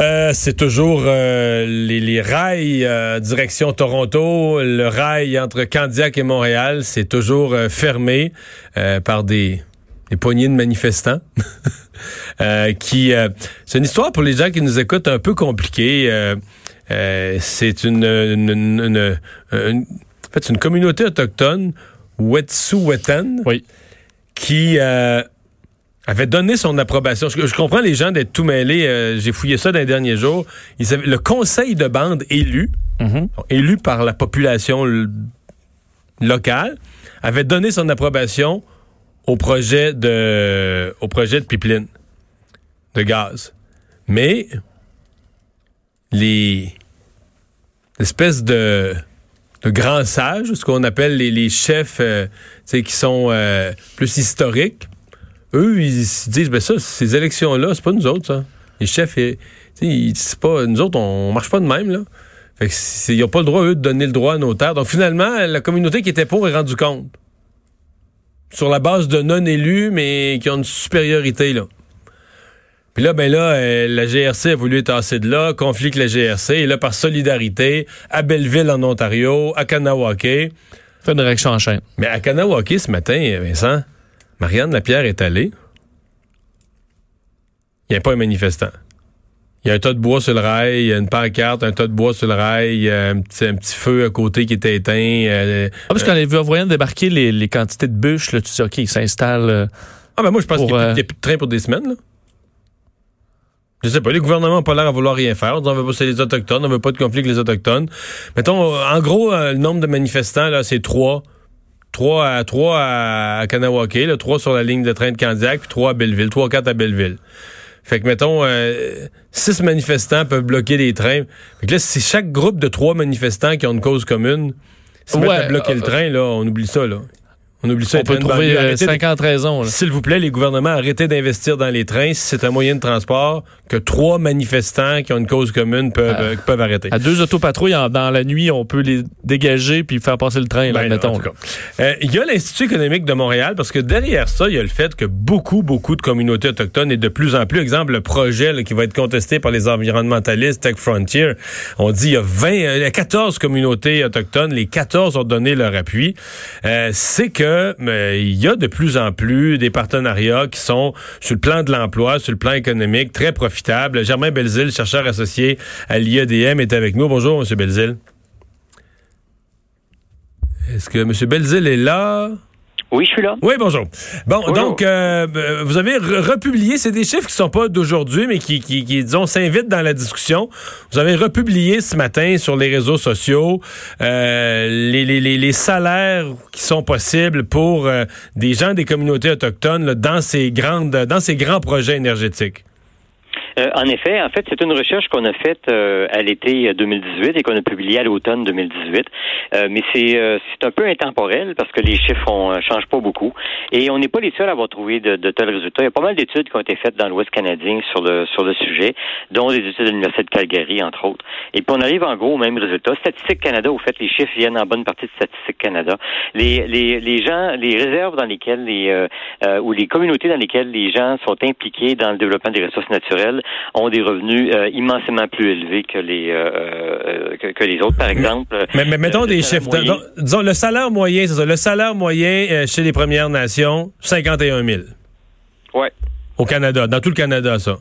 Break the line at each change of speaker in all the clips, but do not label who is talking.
Euh, c'est toujours euh, les, rails euh, direction Toronto, le rail entre Candiac et Montréal, c'est toujours fermé par des, des, poignées de manifestants. qui, c'est une histoire pour les gens qui nous écoutent un peu compliquée. c'est une, une, en fait, une communauté autochtone, Wet'suwet'en,
oui.
qui avait donné son approbation. Je, comprends les gens d'être tout mêlés. Euh, j'ai fouillé ça dans les derniers jours. le conseil de bande élu, mm-hmm. élu par la population locale, avait donné son approbation au projet de, au projet de pipeline de gaz. Mais les espèces de, de grands sages, ce qu'on appelle les, chefs euh, qui sont euh, plus historiques, eux, ils se disent, ben ça, ces élections-là, c'est pas nous autres, ça. Les chefs, c'est pas, nous autres, on marche pas de même, là. Fait que ils n'ont pas le droit, eux, de donner le droit à nos terres. Donc, finalement, la communauté qui était pour est rendue compte. Sur la base de non-élus, mais qui ont une supériorité, là. Puis là, ben là, euh, la GRC a voulu être assez de là, conflit avec la GRC, et là, par solidarité, à Belleville, en Ontario, à Kanawake.
Fait une réaction en chaîne.
Mais à Kanawake, ce matin, Vincent, Marianne Lapierre est allée. Il n'y a pas un manifestant. Il y a un tas de bois sur le rail, il y a une pancarte, un tas de bois sur le rail, il y a un petit, un petit feu à côté qui était éteint. Euh,
ah, parce qu'on avait vu en voyant débarquer les, les, quantités de bûches, là, tu sais, OK, ils s'installent. Euh,
ah, ben moi, je pense qu'il n'y a, plus de train pour des semaines, là. Je sais pas, les gouvernements n'ont pas l'air à vouloir rien faire. On veut pas c'est les Autochtones, on veut pas de conflit avec les Autochtones. Mettons, en gros, euh, le nombre de manifestants, là, c'est trois. 3 à, 3 à, Kanawake, là, 3 sur la ligne de train de Candiac, puis 3 à Belleville, 3 4 à Belleville. Fait que, mettons, euh, six manifestants peuvent bloquer les trains. Fait que là, c'est chaque groupe de trois manifestants qui ont une cause commune. Si ouais, à bloquer le euh, train, là, on oublie ça, là.
On oublie ça. On peut trouver 50 euh, raisons.
S'il vous plaît, les gouvernements, arrêtez d'investir dans les trains. Si c'est un moyen de transport, que trois manifestants qui ont une cause commune peuvent, euh, peuvent arrêter.
À deux autopatrouilles dans la nuit, on peut les dégager puis faire passer le train, là, ben, mettons.
Euh, il y a l'Institut économique de Montréal parce que derrière ça, il y a le fait que beaucoup, beaucoup de communautés autochtones et de plus en plus, exemple, le projet qui va être contesté par les environnementalistes Tech Frontier, on dit il y a 20, il y a 14 communautés autochtones, les 14 ont donné leur appui. c'est que il y a de plus en plus des partenariats qui sont sur le plan de l'emploi, sur le plan économique, très profitables. Germain Belzil, chercheur associé à l'IEDM, est avec nous. Bonjour, M. Belzil. Est-ce que M. Belzil est là?
Oui, je suis là.
Oui, bonjour. Bon, donc, euh, vous avez republié, c'est des chiffres qui sont pas d'aujourd'hui, mais qui, qui, disons, s'invitent dans la discussion. Vous avez republié ce matin sur les réseaux sociaux euh, les, les, les, salaires qui sont possibles pour euh, des gens des communautés autochtones dans ces grandes, dans ces grands projets énergétiques.
Euh, en effet, en fait, c'est une recherche qu'on a faite euh, à l'été 2018 et qu'on a publiée à l'automne 2018. Euh, mais c'est c'est un peu intemporel parce que les chiffres ne changent pas beaucoup et on n'est pas les seuls à avoir trouvé de, de, tels résultats. Il y a pas mal d'études qui ont été faites dans l'Ouest canadien sur le sur le sujet, dont des études de l'Université de Calgary entre autres. Et puis on arrive en gros au même résultat. Statistique Canada, au fait, les chiffres viennent en bonne partie de Statistique Canada. Les les les gens, les réserves dans lesquelles les ou les communautés dans lesquelles les gens sont impliqués dans le développement des ressources naturelles ont des revenus euh, immensément plus élevés que les euh, euh, que, les autres, par exemple.
Mais, mettons des chiffres. disons le salaire moyen, c'est ça. Le salaire moyen chez les Premières Nations, 51 000.
Ouais.
Au Canada, dans tout le Canada, ça.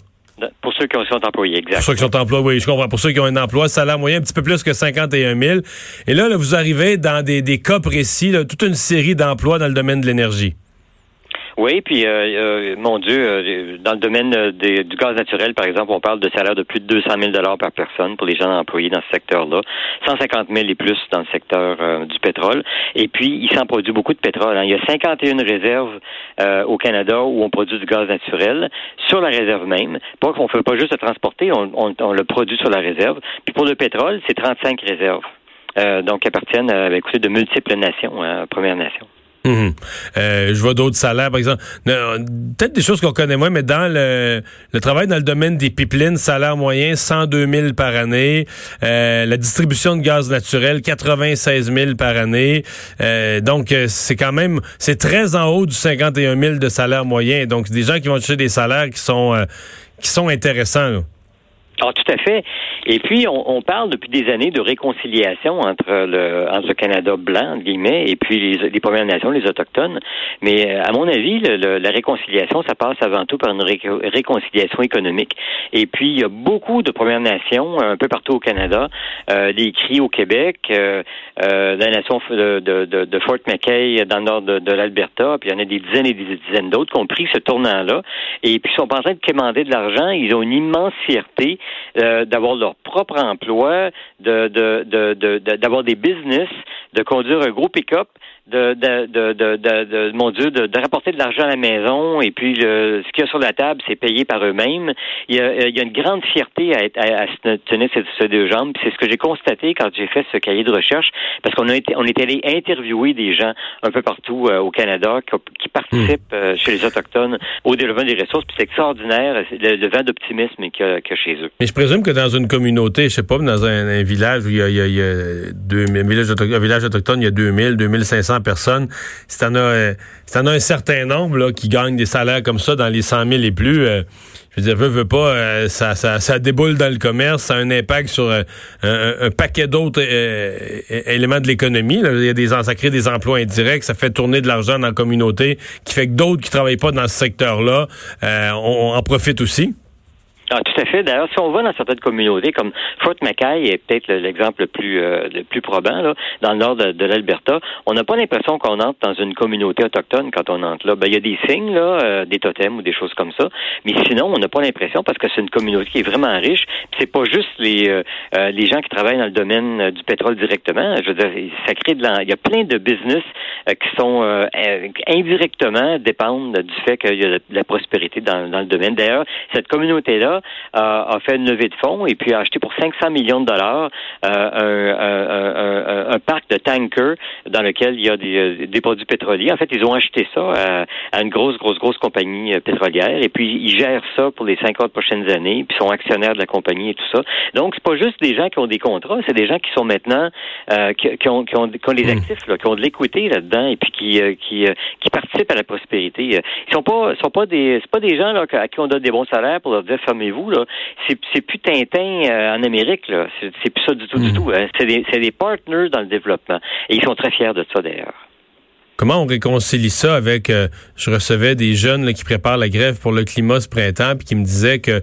Pour ceux qui sont employés, exactement.
Pour ceux qui sont employés, oui, je comprends. Pour ceux qui ont un emploi, salaire moyen un petit peu plus que 51 000. Et là, vous arrivez dans des, des cas précis, toute une série d'emplois dans le domaine de l'énergie.
Oui, puis euh, euh, mon Dieu, euh, dans le domaine du gaz naturel, par exemple, on parle de salaire de plus de 200 000 dollars par personne pour les gens employés dans ce secteur-là, 150 000 et plus dans le secteur du pétrole. Et puis, il s'en produit beaucoup de pétrole. Hein. Il y a 51 réserves au Canada où on produit du gaz naturel sur la réserve même. Pas qu'on ne fait pas juste le transporter, on, le produit sur la réserve. Puis pour le pétrole, c'est 35 réserves. donc, qui appartiennent à de multiples nations, hein, Premières Nations.
Mhm. Euh, je vois d'autres salaires, par exemple. Peut-être des choses qu'on connaît moins, mais dans le, travail dans le domaine des pipelines, salaire moyen 102 000 par année. Euh, la distribution de gaz naturel 96 000 par année. Euh, donc c'est quand même c'est très en haut du 51 000 de salaire moyen. Donc des gens qui vont chercher des salaires qui sont qui sont intéressants.
Ah, tout à fait. Et puis, on, on, parle depuis des années de réconciliation entre le, entre le Canada blanc, entre guillemets, et puis les, les Premières Nations, les Autochtones. Mais euh, à mon avis, le, la réconciliation, ça passe avant tout par une réconciliation économique. Et puis, il y a beaucoup de Premières Nations, un peu partout au Canada, euh, des cris au Québec, euh, euh, la nation de, de, de, Fort McKay dans le nord de, de l'Alberta, puis il y en a des dizaines et des dizaines d'autres qui ont pris ce tournant-là, et puis ils sont en train de commander de l'argent. Ils ont une immense fierté euh, d'avoir leur propre emploi, de, de, d'avoir des business, de conduire un gros pick-up de, de, de, de, de, mon Dieu, de, rapporter de l'argent à la maison et puis le, ce qu'il y a sur la table, c'est payé par eux-mêmes. Il y, a, il y a une grande fierté à, être, à, se tenir ces, ces deux jambes. C'est ce que j'ai constaté quand j'ai fait ce cahier de recherche, parce qu'on a été, on est allé interviewer des gens un peu partout euh, au Canada qui, participent hmm. euh, chez les autochtones au développement des ressources. Puis c'est extraordinaire le, vent d'optimisme qu'il y, a chez eux.
Mais je présume que dans une communauté, je sais pas, dans un, village où il y a, il y a, village, un village autochtone, il y a 2000, 2500 personnes. Si t'en as, euh, en as un certain nombre là, qui gagnent des salaires comme ça dans les 100 000 et plus, euh, je veux dire, veux, veux pas, euh, ça, ça, ça déboule dans le commerce, ça a un impact sur un, paquet d'autres éléments de l'économie. Il y a des, ça crée des emplois indirects, ça fait tourner de l'argent dans la communauté, qui fait que d'autres qui travaillent pas dans ce secteur-là, on en profitent aussi.
Ah, tout à fait. D'ailleurs, si on va dans certaines communautés, comme Fort Mackay est peut-être l'exemple le plus euh, le plus probant, là, dans le nord de, l'Alberta, on n'a pas l'impression qu'on entre dans une communauté autochtone quand on entre là. Ben, il y a des signes, là, euh, des totems ou des choses comme ça, mais sinon, on n'a pas l'impression parce que c'est une communauté qui est vraiment riche. C'est pas juste les euh, les gens qui travaillent dans le domaine du pétrole directement. Je veux dire, ça crée de Il y a plein de business qui sont indirectement dépendent du fait qu'il y a de la prospérité dans, dans le domaine. D'ailleurs, cette communauté-là a, fait une levée de fonds et puis a acheté pour 500 millions de dollars euh, un, parc de tankers dans lequel il y a des, euh, produits pétroliers. En fait, ils ont acheté ça à, une grosse, grosse, grosse compagnie euh, pétrolière et puis ils gèrent ça pour les 50 prochaines années puis sont actionnaires de la compagnie et tout ça. Donc, c'est pas juste des gens qui ont des contrats, c'est des gens qui sont maintenant qui, ont, qui, ont, qui, ont, des hmm. actifs, là, qui ont de l'équité là-dedans et puis qui, qui, qui participent à la prospérité. Ils sont pas sont pas des c'est pas des gens là, à qui on donne des bons salaires pour leur dire fermez vous là, c'est plus Tintin euh, en Amérique, là. C'est plus ça du tout, du hmm. tout. Hein. C'est des, des partners dans le développement. Et ils sont très fiers de ça, d'ailleurs.
Comment on réconcilie ça avec euh, je recevais des jeunes qui préparent la grève pour le climat ce printemps puis qui me disaient que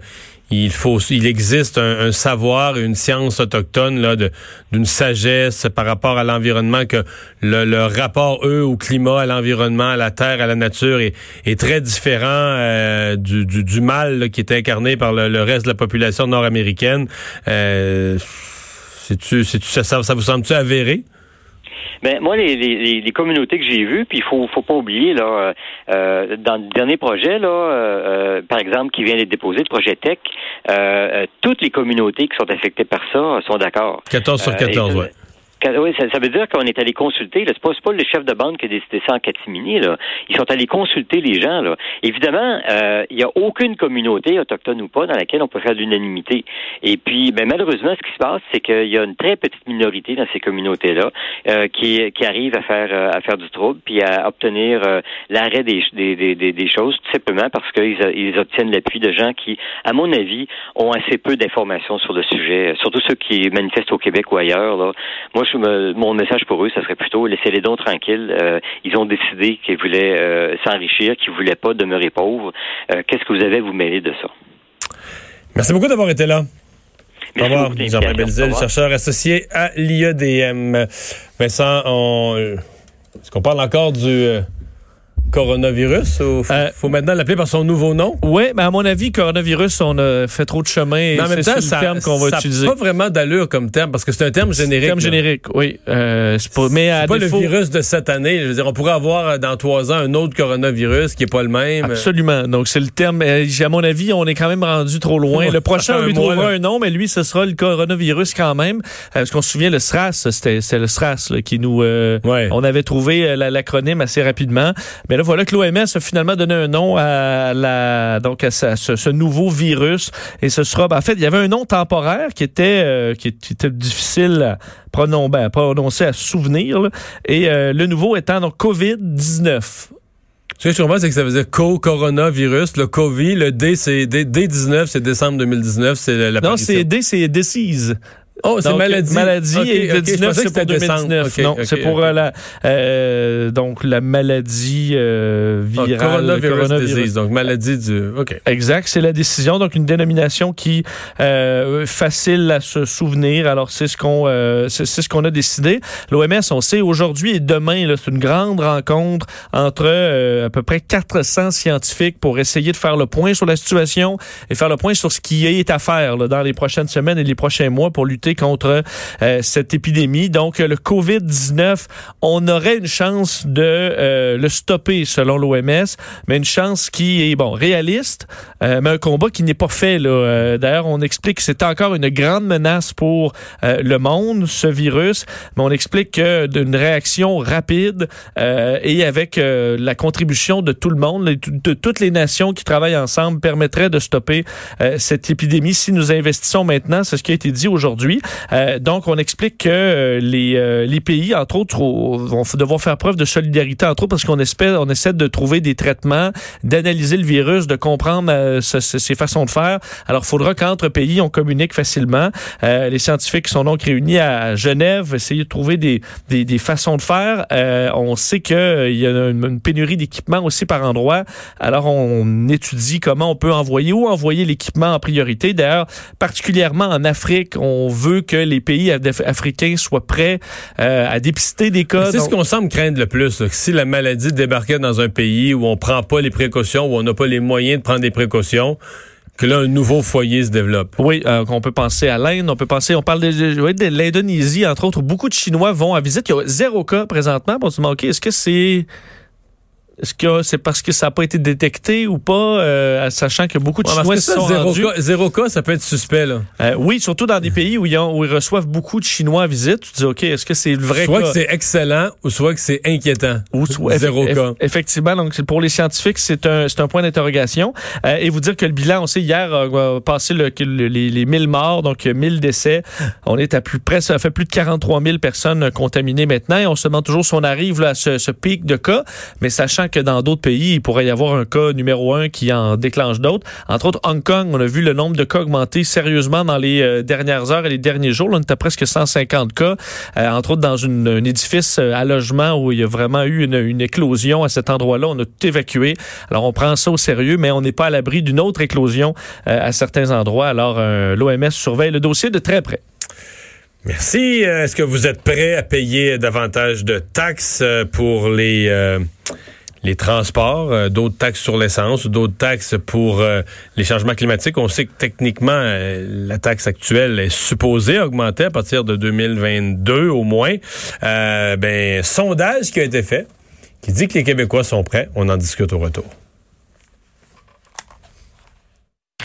il faut, il existe un, savoir et une science autochtone là, d'une sagesse par rapport à l'environnement que le, rapport eux au climat, à l'environnement, à la terre, à la nature est, est très différent euh, du, du, mal qui est incarné par le, reste de la population nord-américaine. Euh, c'est-tu, ça, ça vous semble-tu avéré?
Ben moi, les, les, les communautés que j'ai vues, puis il faut faut pas oublier là, euh, euh dans le dernier projet là, euh, euh, par exemple, qui vient d'être déposé, le projet Tech, toutes les communautés qui sont affectées par ça sont d'accord.
14 sur 14, ouais.
Oui, ça, veut dire qu'on est allé consulter. C'est pas, pas le chef de bande qui a décidé ça en catimini. Là. Ils sont allés consulter les gens. Là. Évidemment, euh, il n'y a aucune communauté, autochtone ou pas, dans laquelle on peut faire l'unanimité. Et puis, ben, malheureusement, ce qui se passe, c'est qu'il y a une très petite minorité dans ces communautés-là euh, qui, qui arrive à faire euh, à faire du trouble puis à obtenir l'arrêt des, des, des, des, choses, tout simplement parce qu'ils ils obtiennent l'appui de gens qui, à mon avis, ont assez peu d'informations sur le sujet, surtout ceux qui manifestent au Québec ou ailleurs. Là. Moi, je mon message pour eux, ça serait plutôt laisser les dons tranquilles. Euh, ils ont décidé qu'ils voulaient euh, s'enrichir, qu'ils voulaient pas demeurer pauvres. Euh, qu'est-ce que vous avez à vous mêler de ça?
Merci beaucoup d'avoir été là. Au revoir, Jean-Pierre Belzil, chercheur associé à l'IEDM. Vincent, on... est-ce qu'on parle encore du coronavirus ou faut, euh, faut maintenant l'appeler par son nouveau nom?
Oui, mais à mon avis, coronavirus, on a fait trop de chemin.
Mais en même temps, c'est le terme qu'on va utiliser. pas vraiment d'allure comme terme parce que c'est un terme générique. Un
terme générique, oui. Euh, c'est pas, mais
pas le virus de cette année. Je veux dire, on pourrait avoir euh, dans trois ans un autre coronavirus qui est pas le même.
Absolument. Donc c'est le terme. À mon avis, on est quand même rendu trop loin. le prochain, on lui trouvera un nom, mais lui, ce sera le coronavirus quand même. Parce qu'on se souvient, le SRAS, c'était le SRAS qui nous. On avait trouvé l'acronyme assez rapidement. Mais là, voilà que l'OMS a finalement donné un nom à la donc à ce, nouveau virus et ce sera ben, en fait il y avait un nom temporaire qui était euh, qui, était difficile à prononcer, ben, à, prononcer, à souvenir et euh, le nouveau étant donc Covid 19.
Ce que je comprends, c'est que ça faisait co-coronavirus. Le COVID, le D, c'est D19, c'est décembre 2019, c'est la
Non, c'est D, c'est disease.
Oh, c'est maladie.
Maladie et le 19, c'est pour 2019. non, c'est pour euh, la euh, donc la maladie euh, ah, virale.
coronavirus, coronavirus. Disease, donc maladie du. Ok.
Exact, c'est la décision. Donc une dénomination qui euh, facile à se souvenir. Alors c'est ce qu'on euh, c'est ce qu'on a décidé. L'OMS, on sait aujourd'hui et demain, c'est une grande rencontre entre euh, à peu près 400 scientifiques pour essayer de faire le point sur la situation et faire le point sur ce qui est à faire là, dans les prochaines semaines et les prochains mois pour lutter contre euh, cette épidémie. Donc, le COVID-19, on aurait une chance de euh, le stopper selon l'OMS, mais une chance qui est, bon, réaliste, euh, mais un combat qui n'est pas fait. D'ailleurs, on explique que c'est encore une grande menace pour le monde, ce virus, mais on explique que d'une réaction rapide et avec la contribution de tout le monde, de toutes les nations qui travaillent ensemble, permettrait de stopper cette épidémie si nous investissons maintenant. C'est ce qui a été dit aujourd'hui. Euh, donc, on explique que euh, les, euh, les pays, entre autres, vont devoir faire preuve de solidarité, entre autres, parce qu'on espère, on essaie de trouver des traitements, d'analyser le virus, de comprendre ses façons de faire. Alors, il faudra qu'entre pays, on communique facilement. les scientifiques sont donc réunis à Genève, essayer de trouver des, des, des façons de faire. on sait qu'il y a une, une pénurie d'équipements aussi par endroit. Alors, on étudie comment on peut envoyer ou envoyer l'équipement en priorité. D'ailleurs, particulièrement en Afrique, on veut que les pays africains soient prêts euh, à dépister des cas.
C'est ce qu'on semble craindre le plus. si la maladie débarquait dans un pays où on prend pas les précautions, où on n'a pas les moyens de prendre des précautions, que là, un nouveau foyer se développe.
Oui, euh, on peut penser à l'Inde, on peut penser, on parle de, de l'Indonésie, entre autres, où beaucoup de Chinois vont à visite. Il y a zéro cas présentement. On se demande, OK, est-ce que c'est est-ce que c'est parce que ça n'a pas été détecté ou pas, euh, sachant que beaucoup de Chinois se sont
zéro
rendus...
Cas, zéro cas, ça peut être suspect, là.
Euh, oui, surtout dans des pays où ils, ont, où ils, reçoivent beaucoup de Chinois à visite. Tu te dis, OK, est-ce que c'est le vrai
soit
cas?
Soit que c'est excellent ou soit que c'est inquiétant. Ou soit, zéro cas.
Effectivement, donc pour les scientifiques, c'est un, un point d'interrogation. Euh, et vous dire que le bilan, on sait, hier, a passé le, les, les 1000 morts, donc 1000 décès. On est à plus près, ça fait plus de 43 000 personnes contaminées maintenant. Et on se demande toujours si on arrive là, à ce, ce pic de cas. Mais sachant que dans d'autres pays, il pourrait y avoir un cas numéro un qui en déclenche d'autres. Entre autres, Hong Kong, on a vu le nombre de cas augmenter sérieusement dans les euh, dernières heures et les derniers jours. On est à presque 150 cas, euh, entre autres dans un édifice euh, à logement où il y a vraiment eu une, une éclosion à cet endroit-là. On a tout évacué. Alors, on prend ça au sérieux, mais on n'est pas à l'abri d'une autre éclosion à certains endroits. Alors, l'OMS surveille le dossier de très près.
Merci. Est-ce que vous êtes prêt à payer davantage de taxes pour les les transports, euh, d'autres taxes sur l'essence, d'autres taxes pour euh, les changements climatiques. On sait que techniquement, euh, la taxe actuelle est supposée augmenter à partir de 2022 au moins. ben, sondage qui a été fait, qui dit que les Québécois sont prêts. On en discute au retour.